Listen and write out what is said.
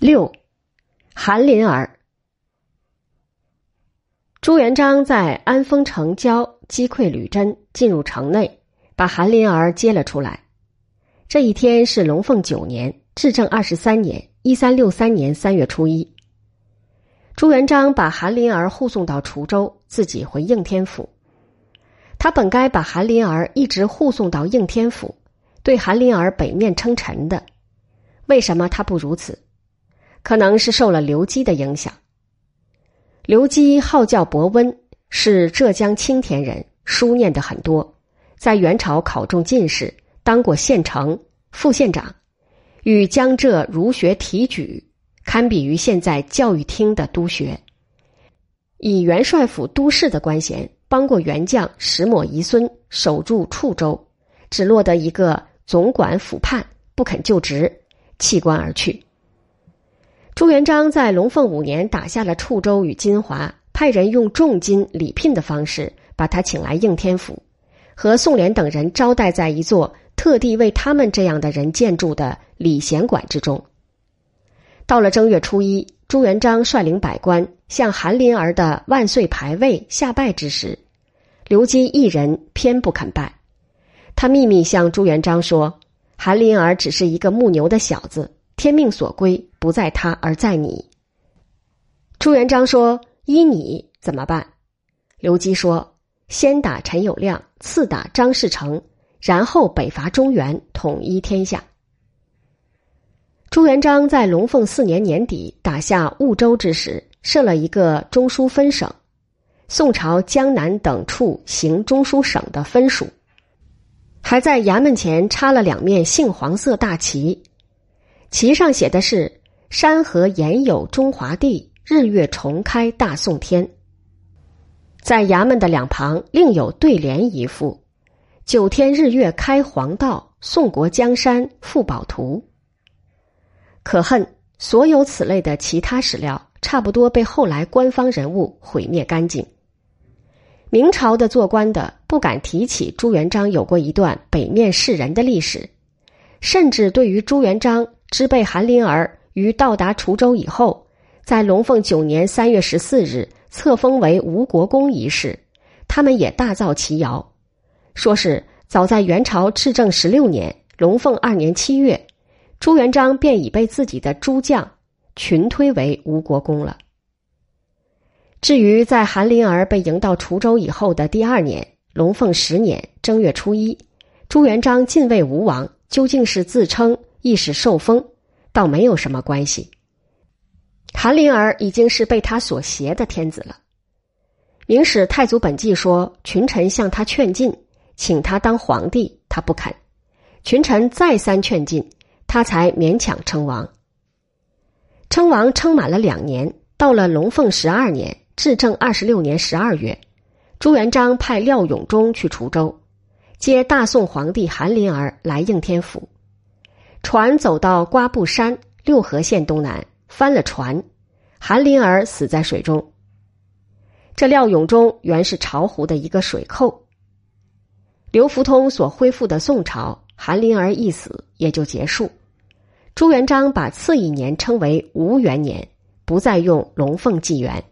六，韩林儿。朱元璋在安丰城郊击溃吕真，进入城内，把韩林儿接了出来。这一天是龙凤九年，至正二十三年（一三六三年）三月初一。朱元璋把韩林儿护送到滁州，自己回应天府。他本该把韩林儿一直护送到应天府，对韩林儿北面称臣的。为什么他不如此？可能是受了刘基的影响。刘基号叫伯温，是浙江青田人，书念的很多，在元朝考中进士，当过县丞、副县长，与江浙儒学提举，堪比于现在教育厅的督学。以元帅府都事的官衔，帮过元将石抹遗孙守住处州，只落得一个总管府判，不肯就职，弃官而去。朱元璋在龙凤五年打下了处州与金华，派人用重金礼聘的方式把他请来应天府，和宋濂等人招待在一座特地为他们这样的人建筑的礼贤馆之中。到了正月初一，朱元璋率领百官向韩林儿的万岁牌位下拜之时，刘基一人偏不肯拜。他秘密向朱元璋说：“韩林儿只是一个牧牛的小子。”天命所归不在他，而在你。朱元璋说：“依你怎么办？”刘基说：“先打陈友谅，次打张士诚，然后北伐中原，统一天下。”朱元璋在龙凤四年年底打下婺州之时，设了一个中书分省，宋朝江南等处行中书省的分署，还在衙门前插了两面杏黄色大旗。旗上写的是“山河严有中华地，日月重开大宋天”。在衙门的两旁另有对联一副：“九天日月开黄道，宋国江山复宝图。”可恨所有此类的其他史料，差不多被后来官方人物毁灭干净。明朝的做官的不敢提起朱元璋有过一段北面世人的历史，甚至对于朱元璋。知被韩林儿于到达滁州以后，在龙凤九年三月十四日册封为吴国公一事，他们也大造其谣，说是早在元朝至正十六年龙凤二年七月，朱元璋便已被自己的诸将群推为吴国公了。至于在韩林儿被迎到滁州以后的第二年龙凤十年正月初一，朱元璋进位吴王，究竟是自称？一时受封，倒没有什么关系。韩林儿已经是被他所挟的天子了。明史太祖本纪说，群臣向他劝进，请他当皇帝，他不肯。群臣再三劝进，他才勉强称王。称王称满了两年，到了龙凤十二年，至正二十六年十二月，朱元璋派廖永忠去滁州，接大宋皇帝韩林儿来应天府。船走到瓜布山六合县东南，翻了船，韩林儿死在水中。这廖永忠原是巢湖的一个水寇。刘福通所恢复的宋朝，韩林儿一死也就结束。朱元璋把次一年称为吴元年，不再用龙凤纪元。